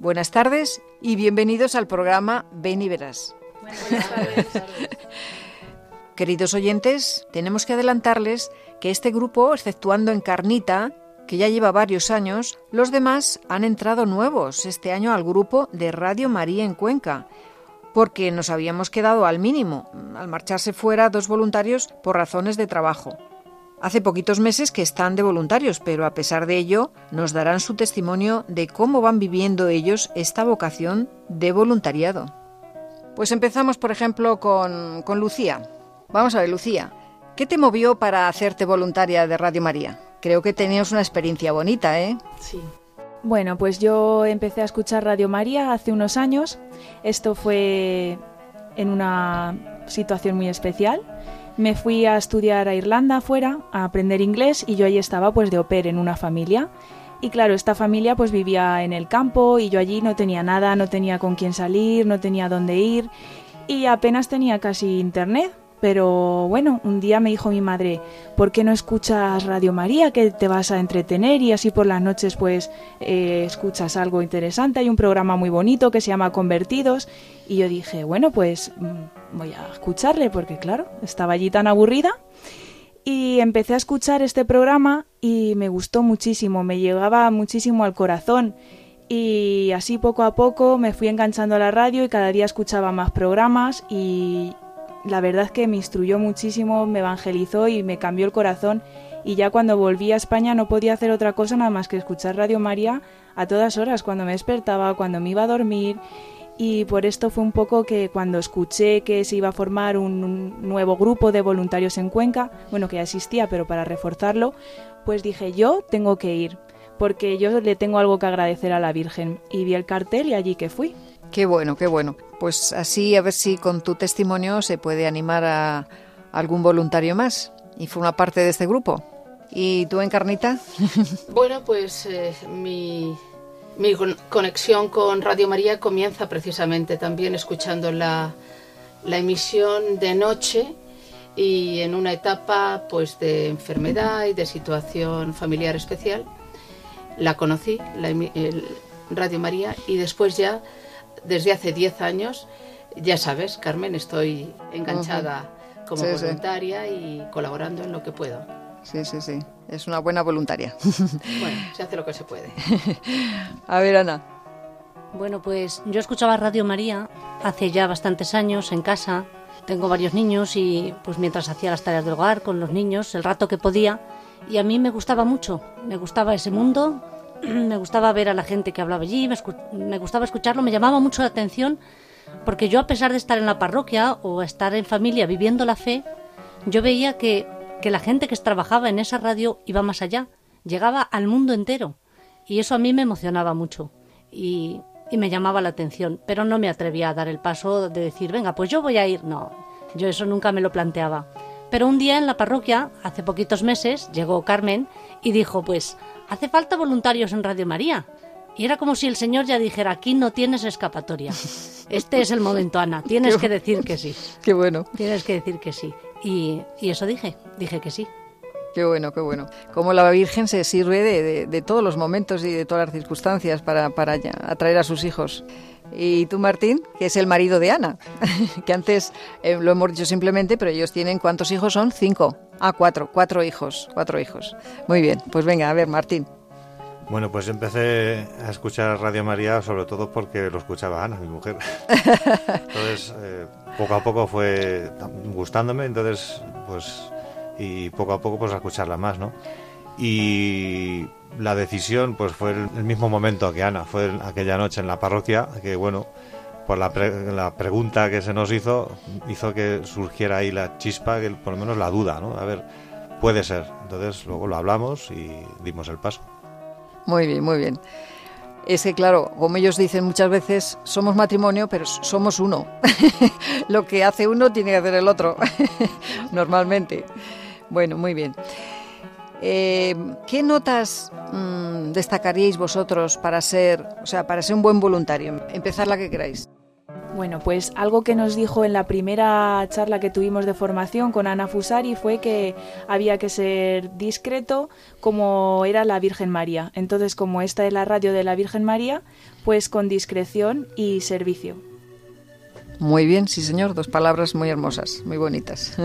Buenas tardes y bienvenidos al programa Ven y Verás. Buenas tardes. Queridos oyentes, tenemos que adelantarles que este grupo, exceptuando Encarnita, que ya lleva varios años, los demás han entrado nuevos este año al grupo de Radio María en Cuenca, porque nos habíamos quedado al mínimo, al marcharse fuera dos voluntarios por razones de trabajo. Hace poquitos meses que están de voluntarios, pero a pesar de ello nos darán su testimonio de cómo van viviendo ellos esta vocación de voluntariado. Pues empezamos, por ejemplo, con, con Lucía. Vamos a ver, Lucía, ¿qué te movió para hacerte voluntaria de Radio María? Creo que tenías una experiencia bonita, ¿eh? Sí. Bueno, pues yo empecé a escuchar Radio María hace unos años. Esto fue en una situación muy especial me fui a estudiar a Irlanda afuera, a aprender inglés y yo allí estaba pues de oper en una familia. Y claro, esta familia pues vivía en el campo y yo allí no tenía nada, no tenía con quién salir, no tenía dónde ir y apenas tenía casi internet. Pero bueno, un día me dijo mi madre, ¿por qué no escuchas Radio María que te vas a entretener y así por las noches pues eh, escuchas algo interesante? Hay un programa muy bonito que se llama Convertidos y yo dije, bueno, pues mm, voy a escucharle porque claro, estaba allí tan aburrida. Y empecé a escuchar este programa y me gustó muchísimo, me llegaba muchísimo al corazón. Y así poco a poco me fui enganchando a la radio y cada día escuchaba más programas y la verdad que me instruyó muchísimo, me evangelizó y me cambió el corazón. Y ya cuando volví a España no podía hacer otra cosa nada más que escuchar Radio María a todas horas, cuando me despertaba, cuando me iba a dormir. Y por esto fue un poco que cuando escuché que se iba a formar un, nuevo grupo de voluntarios en Cuenca, bueno que ya existía pero para reforzarlo, pues dije yo tengo que ir porque yo le tengo algo que agradecer a la Virgen. Y vi el cartel y allí que fui. Qué bueno, qué bueno. Pues así a ver si con tu testimonio se puede animar a algún voluntario más y forma parte de este grupo. ¿Y tú, Encarnita? Bueno, pues eh, mi, mi, conexión con Radio María comienza precisamente también escuchando la, la emisión de noche y en una etapa pues de enfermedad y de situación familiar especial. La conocí, la, el Radio María, y después ya desde hace 10 años. Ya sabes, Carmen, estoy enganchada como voluntaria y colaborando en lo que puedo. Sí, sí, sí. Es una buena voluntaria. Bueno, se hace lo que se puede. A ver, Ana. Bueno, pues yo escuchaba Radio María hace ya bastantes años en casa. Tengo varios niños y pues mientras hacía las tareas del hogar con los niños, el rato que podía, y a mí me gustaba mucho, me gustaba ese mundo, me gustaba ver a la gente que hablaba allí, me, gustaba escucharlo, me llamaba mucho la atención porque yo a pesar de estar en la parroquia o estar en familia viviendo la fe, yo veía que, que la gente que trabajaba en esa radio iba más allá, llegaba al mundo entero y eso a mí me emocionaba mucho y, y me llamaba la atención, pero no me atrevía a dar el paso de decir, venga, pues yo voy a ir, no, yo eso nunca me lo planteaba. Pero un día en la parroquia, hace poquitos meses, llegó Carmen y dijo, pues, hace falta voluntarios en Radio María. Y era como si el Señor ya dijera, aquí no tienes escapatoria. Este es el momento, Ana, tienes que decir que sí. Qué bueno. Tienes que decir que sí. Y, y eso dije, dije que sí. Qué bueno, qué bueno. Como la Virgen se sirve de, de, todos los momentos y de todas las circunstancias para, para atraer a sus hijos. Y tú, Martín, que es el marido de Ana, que antes eh, lo hemos dicho simplemente, pero ellos tienen, ¿cuántos hijos son? Cinco. Ah, cuatro, cuatro hijos, cuatro hijos. Muy bien, pues venga, a ver, Martín. Bueno, pues empecé a escuchar Radio María sobre todo porque lo escuchaba Ana, mi mujer. Entonces, eh, poco a poco fue gustándome, entonces, pues, y poco a poco, pues, a escucharla más, ¿no? Y la decisión, pues, fue el, mismo momento que Ana, fue aquella noche en la parroquia, que, bueno, por la, la pregunta que se nos hizo, hizo que surgiera ahí la chispa, que por lo menos la duda, ¿no? A ver, puede ser. Entonces, luego lo hablamos y dimos el paso. Muy bien, muy bien. Es que, claro, como ellos dicen muchas veces, somos matrimonio, pero somos uno. Lo que hace uno tiene que hacer el otro, normalmente. Bueno, muy bien. Eh, ¿Qué notas mmm, destacaríais vosotros para ser, o sea, para ser un buen voluntario? Empezar la que queráis. Bueno, pues algo que nos dijo en la primera charla que tuvimos de formación con Ana Fusari fue que había que ser discreto como era la Virgen María. Entonces, como esta es la radio de la Virgen María, pues con discreción y servicio. Muy bien, sí señor, dos palabras muy hermosas, muy bonitas.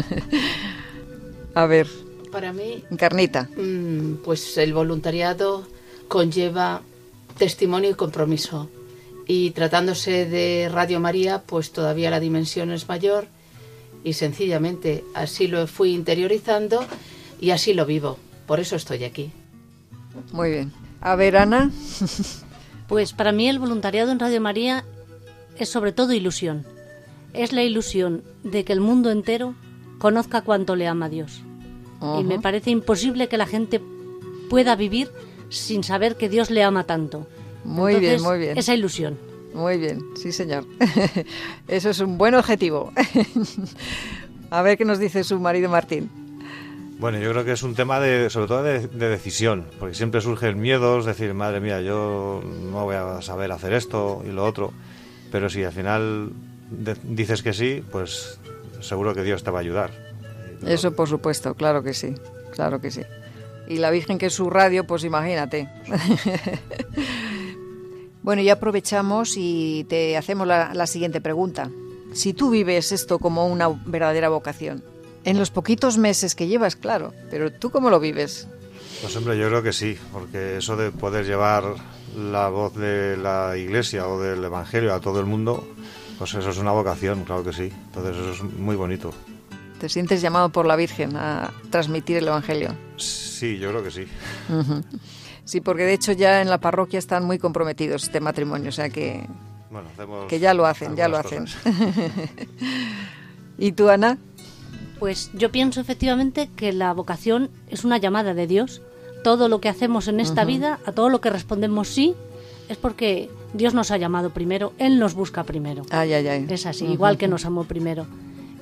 A ver. Para mí. Carnita. Mm, pues el voluntariado conlleva testimonio y compromiso y tratándose de Radio María, pues todavía la dimensión es mayor y sencillamente así lo fui interiorizando y así lo vivo. Por eso estoy aquí. Muy bien. A ver, Ana. Pues para mí el voluntariado en Radio María es sobre todo ilusión. Es la ilusión de que el mundo entero conozca cuánto le ama a Dios. Y me parece imposible que la gente pueda vivir sin saber que Dios le ama tanto. Muy bien, muy bien. Esa ilusión. Muy bien, sí señor. Eso es un buen objetivo. A ver qué nos dice su marido Martín. Bueno, yo creo que es un tema de, sobre todo de, decisión, porque siempre surge el miedo, es decir, madre mía, yo no voy a saber hacer esto y lo otro, pero si al final dices que sí, pues seguro que Dios te va a ayudar. Eso por supuesto, claro que sí, claro que sí. Y la Virgen que es su radio, pues imagínate. Bueno, ya aprovechamos y te hacemos la, siguiente pregunta. Si tú vives esto como una verdadera vocación, en los poquitos meses que llevas, claro, pero ¿tú cómo lo vives? Pues hombre, yo creo que sí, porque eso de poder llevar la voz de la iglesia o del evangelio a todo el mundo, pues eso es una vocación, claro que sí. Entonces eso es muy bonito. ¿Te sientes llamado por la Virgen a transmitir el evangelio? Sí, yo creo que sí. Sí, porque de hecho ya en la parroquia están muy comprometidos este matrimonio, o sea que, que ya lo hacen, ya lo hacen. ¿Y tú, Ana? Pues yo pienso efectivamente que la vocación es una llamada de Dios. Todo lo que hacemos en esta vida, a todo lo que respondemos sí, es porque Dios nos ha llamado primero, Él nos busca primero. Ay, ay, ay. Es así, igual que nos amó primero.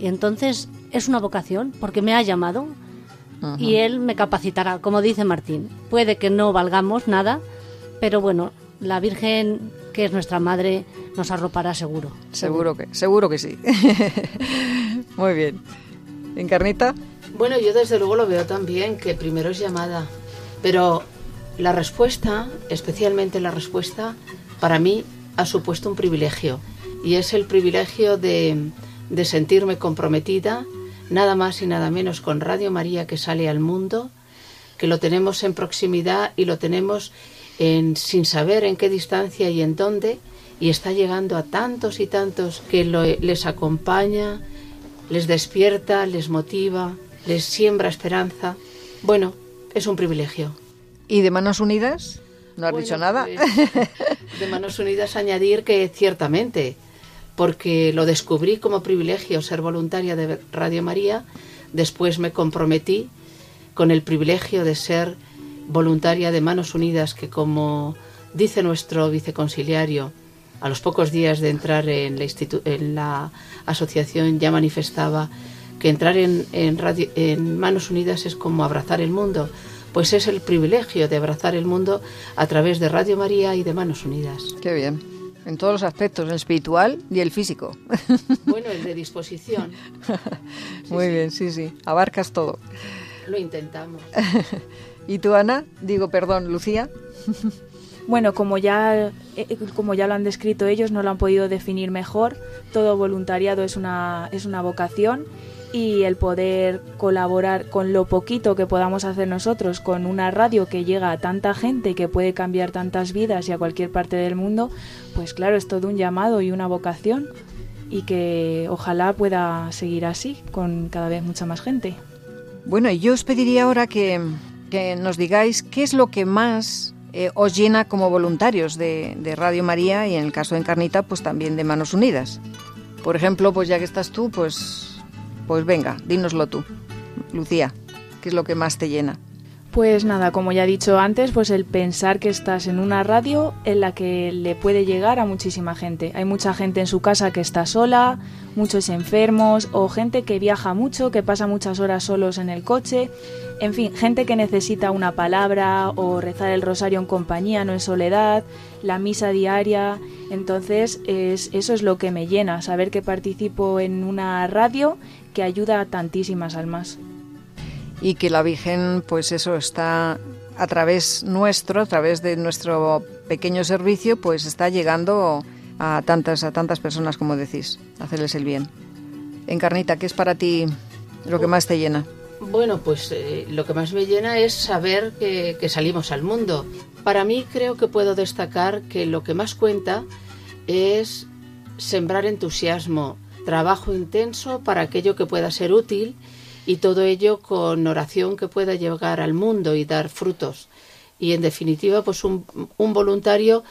Y entonces es una vocación porque me ha llamado, y él me capacitará, como dice Martín. Puede que no valgamos nada, pero bueno, la Virgen, que es nuestra madre, nos arropará seguro. Seguro que, seguro que sí. Muy bien. ¿Encarnita? Bueno, yo desde luego lo veo también, que primero es llamada, pero la respuesta, especialmente la respuesta, para mí ha supuesto un privilegio, y es el privilegio de, de sentirme comprometida nada más y nada menos con Radio María que sale al mundo, que lo tenemos en proximidad y lo tenemos en, sin saber en qué distancia y en dónde, y está llegando a tantos y tantos que les acompaña, les despierta, les motiva, les siembra esperanza. Bueno, es un privilegio. ¿Y de Manos Unidas? ¿No has dicho nada? Pues, de Manos Unidas añadir que ciertamente porque lo descubrí como privilegio ser voluntaria de Radio María, después me comprometí con el privilegio de ser voluntaria de Manos Unidas, que como dice nuestro viceconciliario, a los pocos días de entrar en la, asociación ya manifestaba que entrar en, en, radio- en Manos Unidas es como abrazar el mundo. Pues es el privilegio de abrazar el mundo a través de Radio María y de Manos Unidas. Qué bien. En todos los aspectos, el espiritual y el físico. Bueno, el de disposición, Muy bien, sí, sí. Abarcas todo. lo intentamos. ¿Y tú, Ana? Digo, perdón, Lucía. Bueno, como ya, eh, como ya lo han descrito ellos, no lo han podido definir mejor, todo voluntariado es una, es una vocación y el poder colaborar con lo poquito que podamos hacer nosotros, con una radio que llega a tanta gente que puede cambiar tantas vidas y a cualquier parte del mundo, pues claro, es todo un llamado y una vocación y que ojalá pueda seguir así con cada vez mucha más gente. Bueno, yo os pediría ahora que, que nos digáis qué es lo que más eh, os llena como voluntarios de, de Radio María y en el caso de Encarnita, pues también de Manos Unidas. Por ejemplo, pues ya que estás tú, pues, pues venga, dínoslo tú. Lucía, ¿qué es lo que más te llena? Pues nada, como ya he dicho antes, pues el pensar que estás en una radio en la que le puede llegar a muchísima gente. Hay mucha gente en su casa que está sola, muchos enfermos o gente que viaja mucho, que pasa muchas horas solos en el coche. En fin, gente que necesita una palabra o rezar el rosario en compañía, no en soledad, la misa diaria. Entonces, es, eso es lo que me llena, saber que participo en una radio que ayuda a tantísimas almas. Y que la Virgen, pues eso está a través nuestro, a través de nuestro pequeño servicio, pues está llegando a tantas, a tantas personas, como decís, hacerles el bien. Encarnita, ¿qué es para ti lo que más te llena? Bueno, pues eh, lo que más me llena es saber que, que salimos al mundo. Para mí creo que puedo destacar que lo que más cuenta es sembrar entusiasmo, trabajo intenso para aquello que pueda ser útil y todo ello con oración que pueda llegar al mundo y dar frutos. Y en definitiva, pues un, un voluntario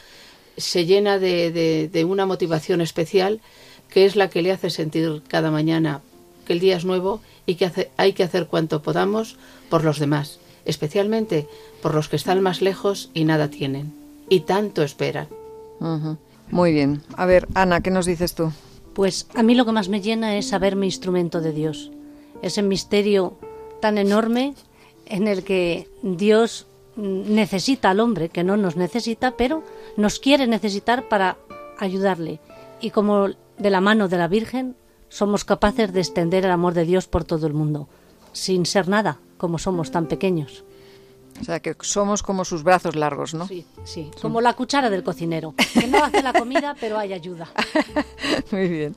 se llena de, de- una motivación especial que es la que le hace sentir cada mañana que el día es nuevo y que hay que hacer cuanto podamos por los demás, especialmente por los que están más lejos y nada tienen, y tanto esperan. Muy bien. A ver, Ana, ¿qué nos dices tú? Pues a mí lo que más me llena es saberme instrumento de Dios. Ese misterio tan enorme en el que Dios necesita al hombre, que no nos necesita, pero nos quiere necesitar para ayudarle. Y como de la mano de la Virgen somos capaces de extender el amor de Dios por todo el mundo, sin ser nada, como somos tan pequeños. O sea, que somos como sus brazos largos, ¿no? Sí, sí. Como la cuchara del cocinero, que no hace la comida, pero hay ayuda. Muy bien.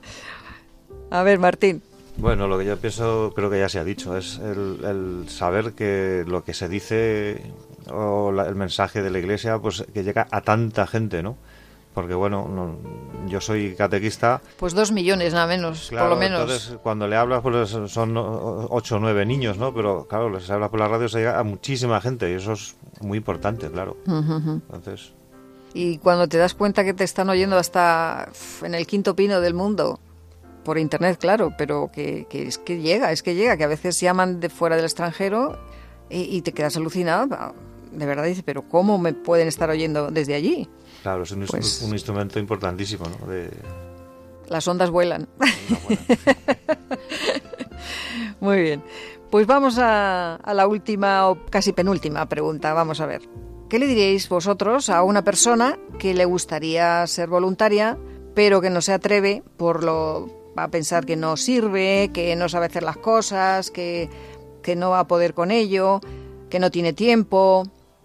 A ver, Martín. Bueno, lo que yo pienso, creo que ya se ha dicho, es el, el saber que lo que se dice o la- el mensaje de la iglesia, pues que llega a tanta gente, ¿no? Porque bueno, no- yo soy catequista. Pues dos millones, nada menos, Claro, por lo menos. Entonces, cuando le hablas, pues son ocho o nueve niños, ¿no? Pero claro, les hablas por la radio, se llega a muchísima gente y eso es muy importante, claro. Entonces, Y cuando te das cuenta que te están oyendo hasta en el quinto pino del mundo, por internet, claro, pero que, que es que llega, es que llega, que a veces llaman de fuera del extranjero y, y te quedas alucinado. De verdad, dices, pero ¿cómo me pueden estar oyendo desde allí? Claro, es un, Pues- un instrumento importantísimo, ¿no? De, Las ondas vuelan. Muy bien. Pues vamos a, a la última o casi penúltima pregunta. Vamos a ver. ¿Qué le diríais vosotros a una persona que le gustaría ser voluntaria, pero que no se atreve por lo va a pensar que no sirve, que no sabe hacer las cosas, que, que no va a poder con ello, que no tiene tiempo?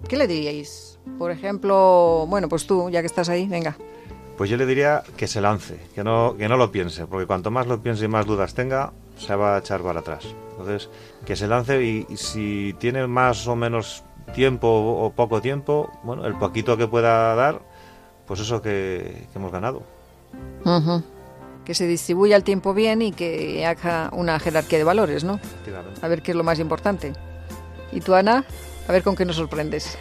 ¿Qué le diríais? Por ejemplo, bueno, pues tú, ya que estás ahí, venga. Pues yo le diría que se lance, que no, que no lo piense, porque cuanto más lo piense y más dudas tenga, se va a echar para atrás. Entonces, que se lance y, y si tiene más o menos tiempo o, poco tiempo, bueno, el poquito que pueda dar, pues eso que, que hemos ganado. Ujú. Que se distribuya el tiempo bien y que haga una jerarquía de valores, ¿no? A ver qué es lo más importante. ¿Y tú, Ana? A ver con qué nos sorprendes.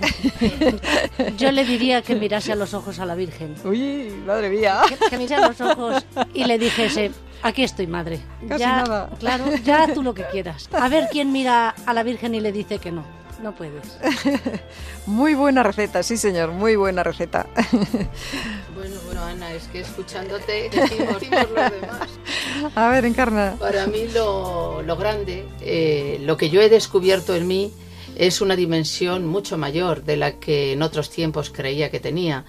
Yo le diría que mirase a los ojos a la Virgen. Uy, madre mía. Que, que mirase a los ojos y le dijese, aquí estoy, madre. Casi ya, nada. Claro, ya tú lo que quieras. A ver quién mira a la Virgen y le dice que no. No puedes. muy buena receta, sí señor, muy buena receta. bueno, bueno, Ana, es que escuchándote decimos, decimos los demás. A ver, encarna. Para mí lo, lo grande, eh, lo que yo he descubierto en mí es una dimensión mucho mayor de la que en otros tiempos creía que tenía,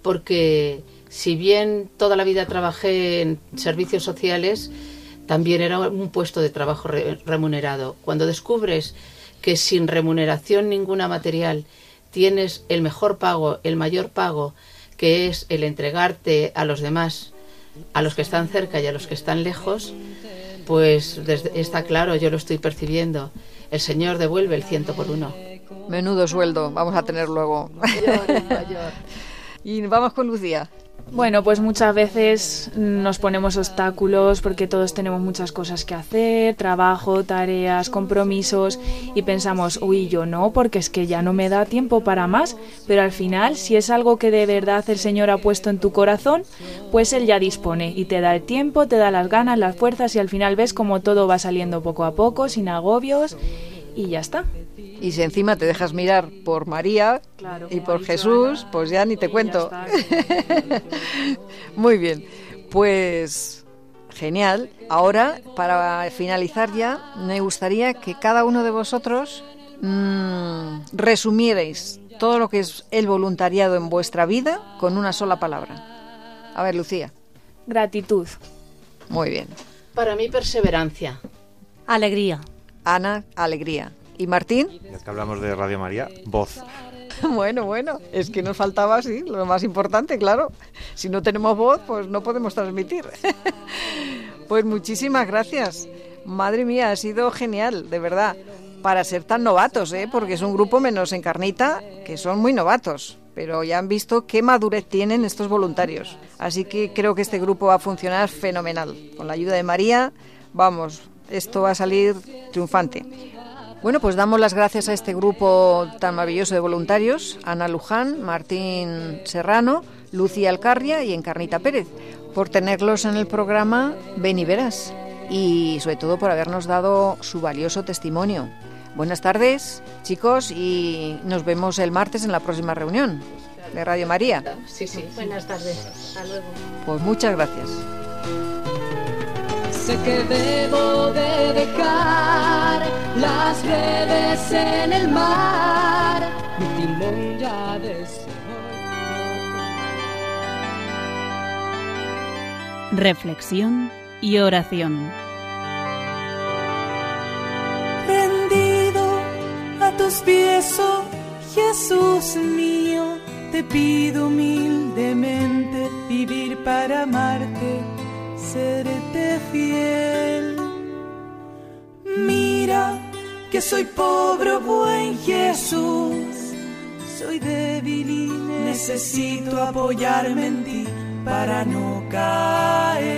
porque si bien toda la vida trabajé en servicios sociales, también era un puesto de trabajo remunerado. Cuando descubres que sin remuneración ninguna material tienes el mejor pago, el mayor pago, que es el entregarte a los demás, a los que están cerca y a los que están lejos, pues está claro, yo lo estoy percibiendo. El Señor devuelve el ciento por uno. Menudo sueldo vamos a tener luego. y vamos con Lucía. Bueno, pues muchas veces nos ponemos obstáculos porque todos tenemos muchas cosas que hacer, trabajo, tareas, compromisos y pensamos, uy, yo no, porque es que ya no me da tiempo para más, pero al final, si es algo que de verdad el Señor ha puesto en tu corazón, pues Él ya dispone y te da el tiempo, te da las ganas, las fuerzas y al final ves como todo va saliendo poco a poco, sin agobios y ya está. Y si encima te dejas mirar por María y por Jesús, pues ya ni te cuento. Muy bien, pues genial. Ahora, para finalizar ya, me gustaría que cada uno de vosotros mmm, resumierais todo lo que es el voluntariado en vuestra vida con una sola palabra. A ver, Lucía. Gratitud. Muy bien. Para mí, perseverancia. Alegría. Ana, alegría. ¿Y Martín? Ya que hablamos de Radio María, voz. Bueno, bueno, es que nos faltaba, sí, lo más importante, claro. Si no tenemos voz, pues no podemos transmitir. Pues muchísimas gracias. Madre mía, ha sido genial, de verdad. Para ser tan novatos, ¿eh? porque es un grupo menos encarnita, que son muy novatos. Pero ya han visto qué madurez tienen estos voluntarios. Así que creo que este grupo va a funcionar fenomenal. Con la ayuda de María, vamos, esto va a salir triunfante. Bueno, pues damos las gracias a este grupo tan maravilloso de voluntarios, Ana Luján, Martín Serrano, Lucía Alcarria y Encarnita Pérez, por tenerlos en el programa Ven y Verás y sobre todo por habernos dado su valioso testimonio. Buenas tardes, chicos, y nos vemos el martes en la próxima reunión de Radio María. Sí, sí. Buenas tardes. Hasta luego. Pues muchas gracias. Sé que debo de dejar las redes en el mar. Mi timón ya Reflexión y oración. Rendido a tus pies, oh Jesús mío, te pido humildemente vivir para amarte serte fiel. Mira que soy pobre, buen Jesús. Soy débil y necesito apoyarme en ti para no caer.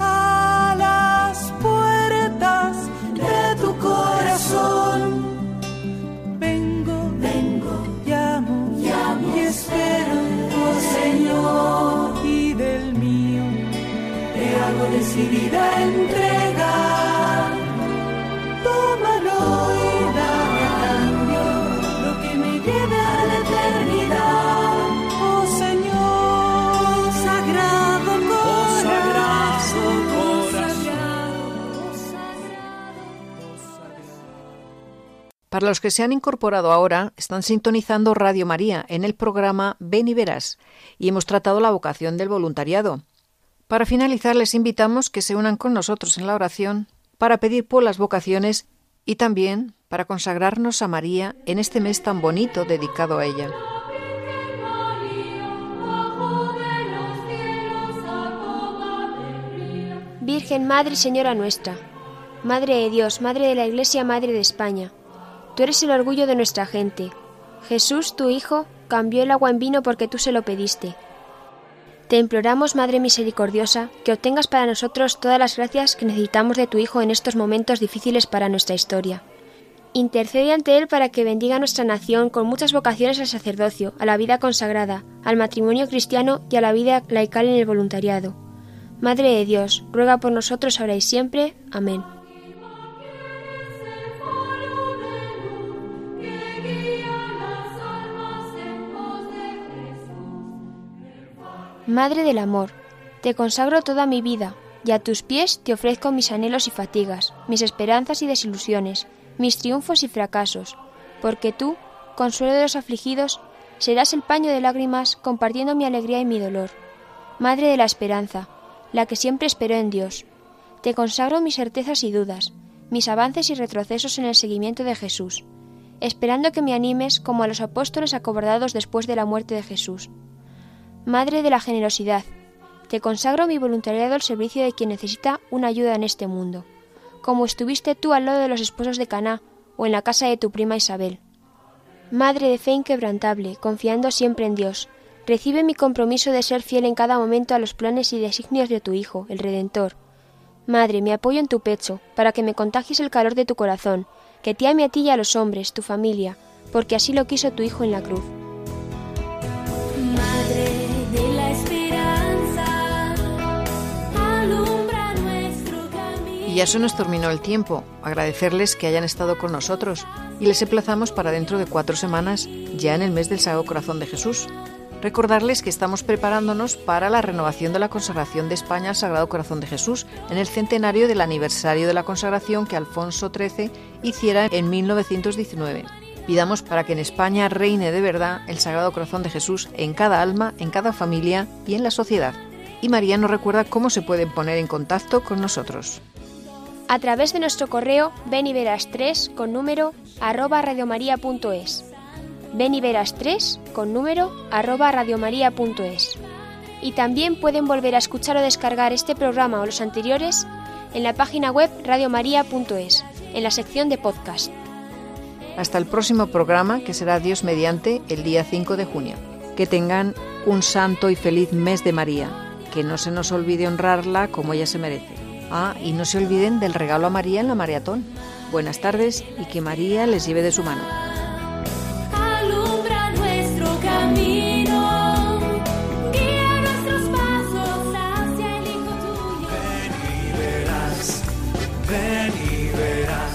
A las puertas de tu corazón vengo, vengo, llamo, llamo y espero, oh Señor hago decidida entregar. Tómalo y dame a cambio lo que me lleve a la eternidad. Oh Señor, sagrado corazón, oh, Para los que se han incorporado ahora, están sintonizando Radio María en el programa Ven y Verás y hemos tratado la vocación del voluntariado. Para finalizar, les invitamos que se unan con nosotros en la oración para pedir por las vocaciones y también para consagrarnos a María en este mes tan bonito dedicado a ella. Virgen Madre Señora nuestra, Madre de Dios, Madre de la Iglesia, Madre de España, tú eres el orgullo de nuestra gente. Jesús, tu Hijo, cambió el agua en vino porque tú se lo pediste. Te imploramos, Madre Misericordiosa, que obtengas para nosotros todas las gracias que necesitamos de tu Hijo en estos momentos difíciles para nuestra historia. Intercede ante Él para que bendiga nuestra nación con muchas vocaciones al sacerdocio, a la vida consagrada, al matrimonio cristiano y a la vida laical en el voluntariado. Madre de Dios, ruega por nosotros ahora y siempre. Amén. Madre del amor, te consagro toda mi vida, y a tus pies te ofrezco mis anhelos y fatigas, mis esperanzas y desilusiones, mis triunfos y fracasos, porque tú, consuelo de los afligidos, serás el paño de lágrimas compartiendo mi alegría y mi dolor. Madre de la esperanza, la que siempre espero en Dios, te consagro mis certezas y dudas, mis avances y retrocesos en el seguimiento de Jesús, esperando que me animes como a los apóstoles acobardados después de la muerte de Jesús. Madre de la generosidad, te consagro mi voluntariado al servicio de quien necesita una ayuda en este mundo, como estuviste tú al lado de los esposos de Caná o en la casa de tu prima Isabel. Madre de fe inquebrantable, confiando siempre en Dios, recibe mi compromiso de ser fiel en cada momento a los planes y designios de tu Hijo, el Redentor. Madre, me apoyo en tu pecho, para que me contagies el calor de tu corazón, que te ame a ti y a los hombres, tu familia, porque así lo quiso tu Hijo en la cruz. Y ya se nos terminó el tiempo. Agradecerles que hayan estado con nosotros y les emplazamos para dentro de cuatro semanas, ya en el mes del Sagrado Corazón de Jesús. Recordarles que estamos preparándonos para la renovación de la consagración de España al Sagrado Corazón de Jesús en el centenario del aniversario de la consagración que Alfonso XIII hiciera en 1919. Pidamos para que en España reine de verdad el Sagrado Corazón de Jesús en cada alma, en cada familia y en la sociedad. Y María nos recuerda cómo se pueden poner en contacto con nosotros. A través de nuestro correo beniveras3 con número arroba radiomaria.es. Beniveras3 con número arroba radiomaria.es. Y también pueden volver a escuchar o descargar este programa o los anteriores en la página web radiomaria.es, en la sección de podcast. Hasta el próximo programa, que será Dios mediante el día 5 de junio. Que tengan un santo y feliz mes de María. Que no se nos olvide honrarla como ella se merece. Ah, y no se olviden del regalo a María en la maratón. Buenas tardes y que María les lleve de su mano. Alumbra nuestro camino, guía nuestros pasos hacia el Hijo tuyo. Ven y verás, ven y verás.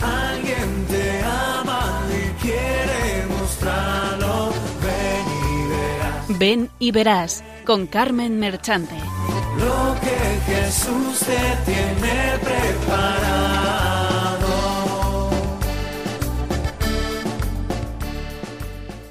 Alguien te ama y quiere mostrarlo. Ven y verás Ven y verás con Carmen Merchante. Lo que Jesús te tiene preparado.